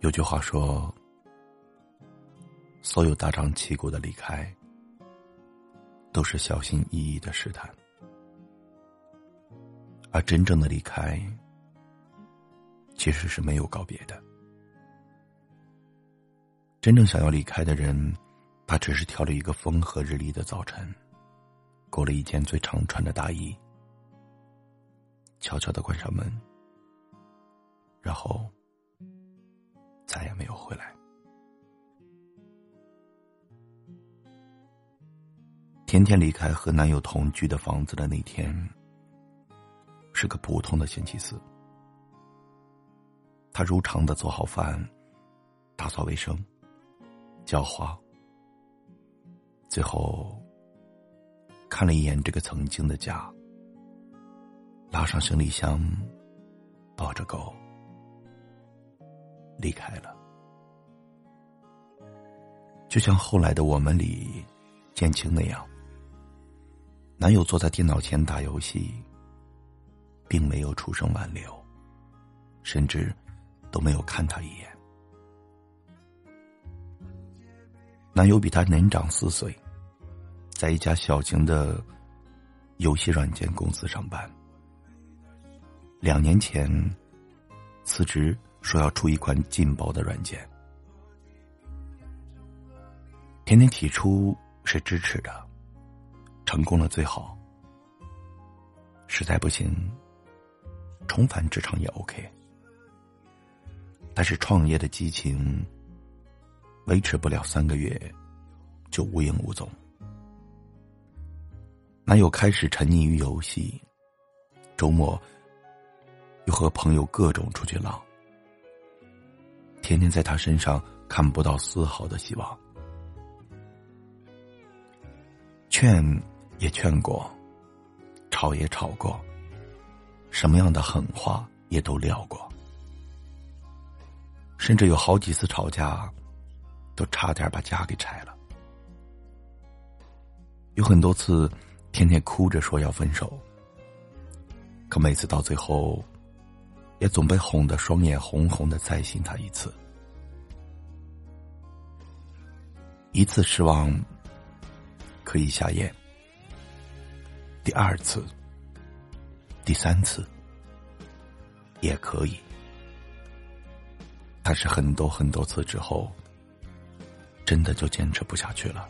有句话说：“所有大张旗鼓的离开，都是小心翼翼的试探；而真正的离开，其实是没有告别的。真正想要离开的人，他只是挑了一个风和日丽的早晨，裹了一件最常穿的大衣，悄悄的关上门，然后。”再也没有回来。甜甜离开和男友同居的房子的那天，是个普通的星期四。他如常的做好饭，打扫卫生，浇花，最后看了一眼这个曾经的家，拉上行李箱，抱着狗。离开了，就像后来的我们里建青那样，男友坐在电脑前打游戏，并没有出声挽留，甚至都没有看他一眼。男友比他年长四岁，在一家小型的游戏软件公司上班，两年前辞职。说要出一款劲爆的软件，甜甜提出是支持的，成功了最好，实在不行，重返职场也 OK。但是创业的激情维持不了三个月，就无影无踪。男友开始沉溺于游戏，周末又和朋友各种出去浪。天天在他身上看不到丝毫的希望，劝也劝过，吵也吵过，什么样的狠话也都撂过，甚至有好几次吵架，都差点把家给拆了。有很多次，天天哭着说要分手，可每次到最后。也总被哄得双眼红红的，再信他一次，一次失望可以下咽，第二次、第三次也可以，但是很多很多次之后，真的就坚持不下去了。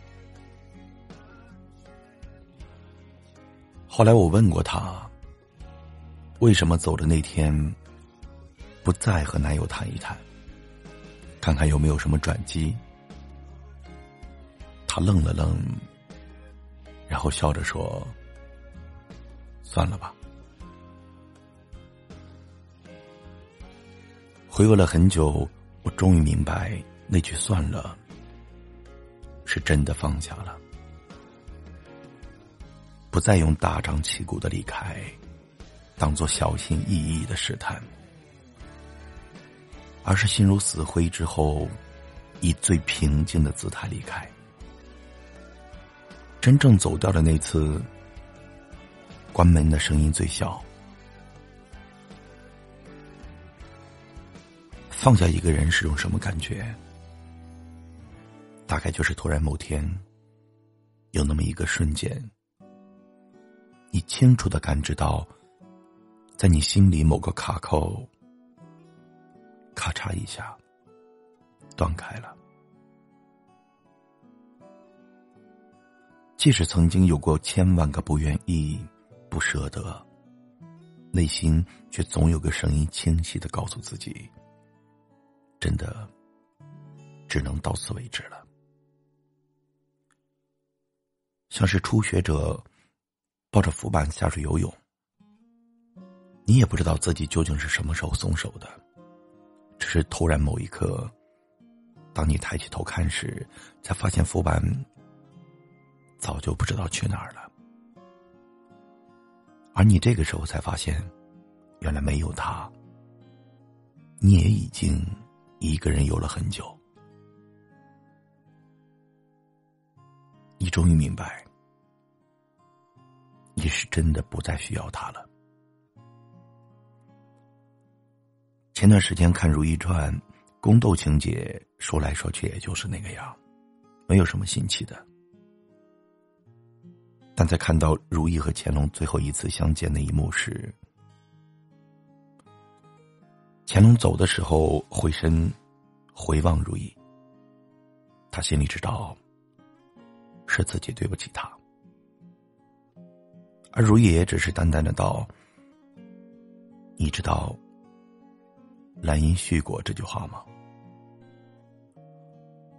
后来我问过他，为什么走的那天。不再和男友谈一谈，看看有没有什么转机。他愣了愣，然后笑着说：“算了吧。”回味了很久，我终于明白，那句“算了”是真的放下了，不再用大张旗鼓的离开，当做小心翼翼的试探。而是心如死灰之后，以最平静的姿态离开。真正走掉的那次，关门的声音最小。放下一个人是种什么感觉？大概就是突然某天，有那么一个瞬间，你清楚的感知到，在你心里某个卡扣。咔嚓一下，断开了。即使曾经有过千万个不愿意、不舍得，内心却总有个声音清晰的告诉自己：真的，只能到此为止了。像是初学者抱着浮板下水游泳，你也不知道自己究竟是什么时候松手的。只是突然某一刻，当你抬起头看时，才发现浮板早就不知道去哪儿了。而你这个时候才发现，原来没有他，你也已经一个人游了很久。你终于明白，你是真的不再需要他了。前段时间看《如懿传》，宫斗情节说来说去也就是那个样，没有什么新奇的。但在看到如懿和乾隆最后一次相见那一幕时，乾隆走的时候回身回望如意，他心里知道是自己对不起他，而如意也只是淡淡的道：“你知道兰因絮果这句话吗？”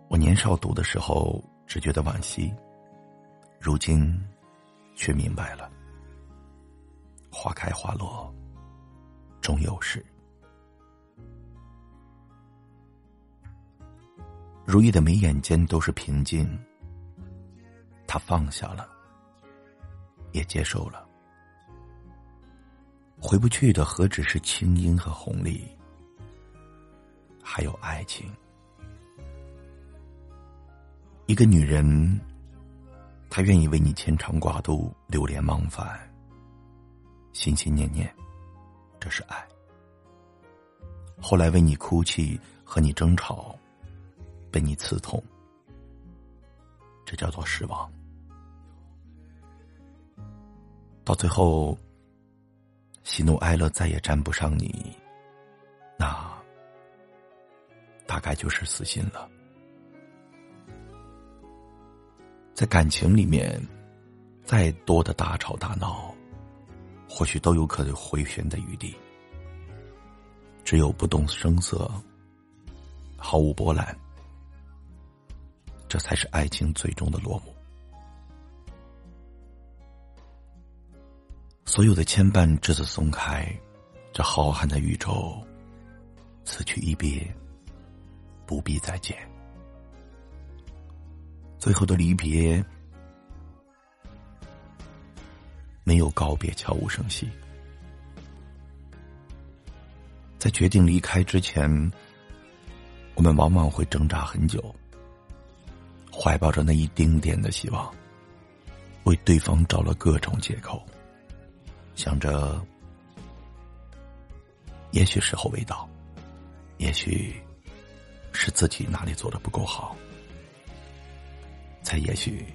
我年少读的时候只觉得惋惜，如今却明白了，花开花落终有时。如意的眉眼间都是平静，他放下了，也接受了。回不去的何止是清音和红利，还有爱情。一个女人，她愿意为你牵肠挂肚、流连忘返、心心念念，这是爱；后来为你哭泣、和你争吵。被你刺痛，这叫做失望。到最后，喜怒哀乐再也沾不上你，那大概就是死心了。在感情里面，再多的大吵大闹，或许都有可能回旋的余地。只有不动声色，毫无波澜。这才是爱情最终的落幕。所有的牵绊至此松开，这浩瀚的宇宙，此去一别，不必再见。最后的离别，没有告别，悄无声息。在决定离开之前，我们往往会挣扎很久。怀抱着那一丁点的希望，为对方找了各种借口，想着，也许时候未到，也许是自己哪里做的不够好，才也许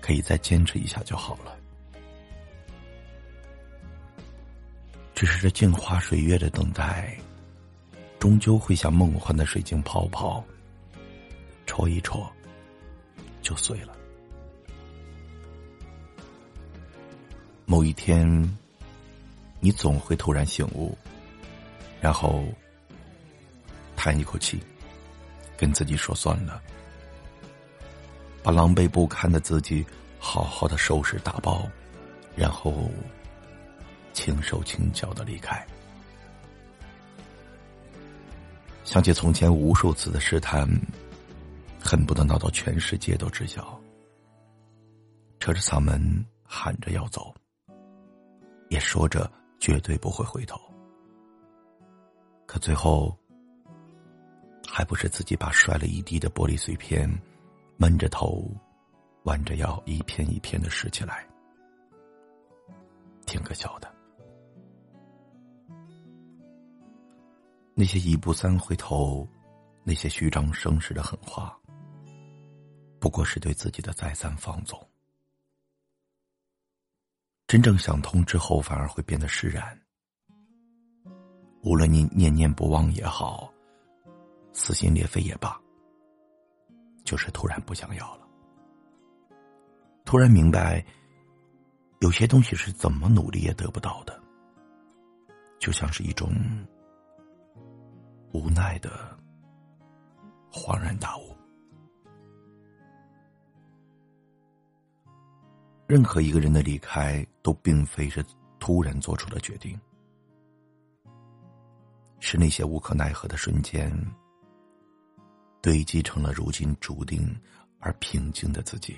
可以再坚持一下就好了。只是这镜花水月的等待，终究会像梦幻的水晶泡泡。戳一戳，就碎了。某一天，你总会突然醒悟，然后叹一口气，跟自己说：“算了。”把狼狈不堪的自己好好的收拾打包，然后轻手轻脚的离开。想起从前无数次的试探。恨不得闹到全世界都知晓，扯着嗓门喊着要走，也说着绝对不会回头。可最后，还不是自己把摔了一地的玻璃碎片，闷着头，弯着腰，一片一片的拾起来，挺可笑的。那些一步三回头，那些虚张声势的狠话。不过是对自己的再三放纵。真正想通之后，反而会变得释然。无论你念念不忘也好，撕心裂肺也罢，就是突然不想要了。突然明白，有些东西是怎么努力也得不到的，就像是一种无奈的恍然大悟。任何一个人的离开，都并非是突然做出的决定，是那些无可奈何的瞬间，堆积成了如今注定而平静的自己。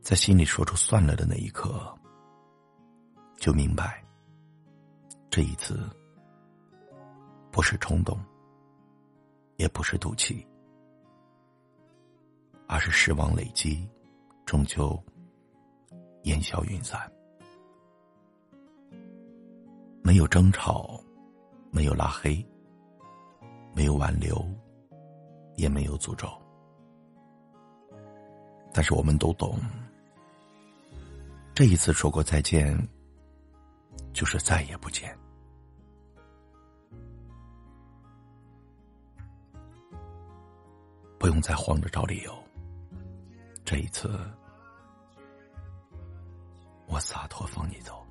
在心里说出“算了”的那一刻，就明白，这一次不是冲动，也不是赌气。而是失望累积，终究烟消云散。没有争吵，没有拉黑，没有挽留，也没有诅咒。但是我们都懂，这一次说过再见，就是再也不见。不用再慌着找理由。这一次，我洒脱放你走。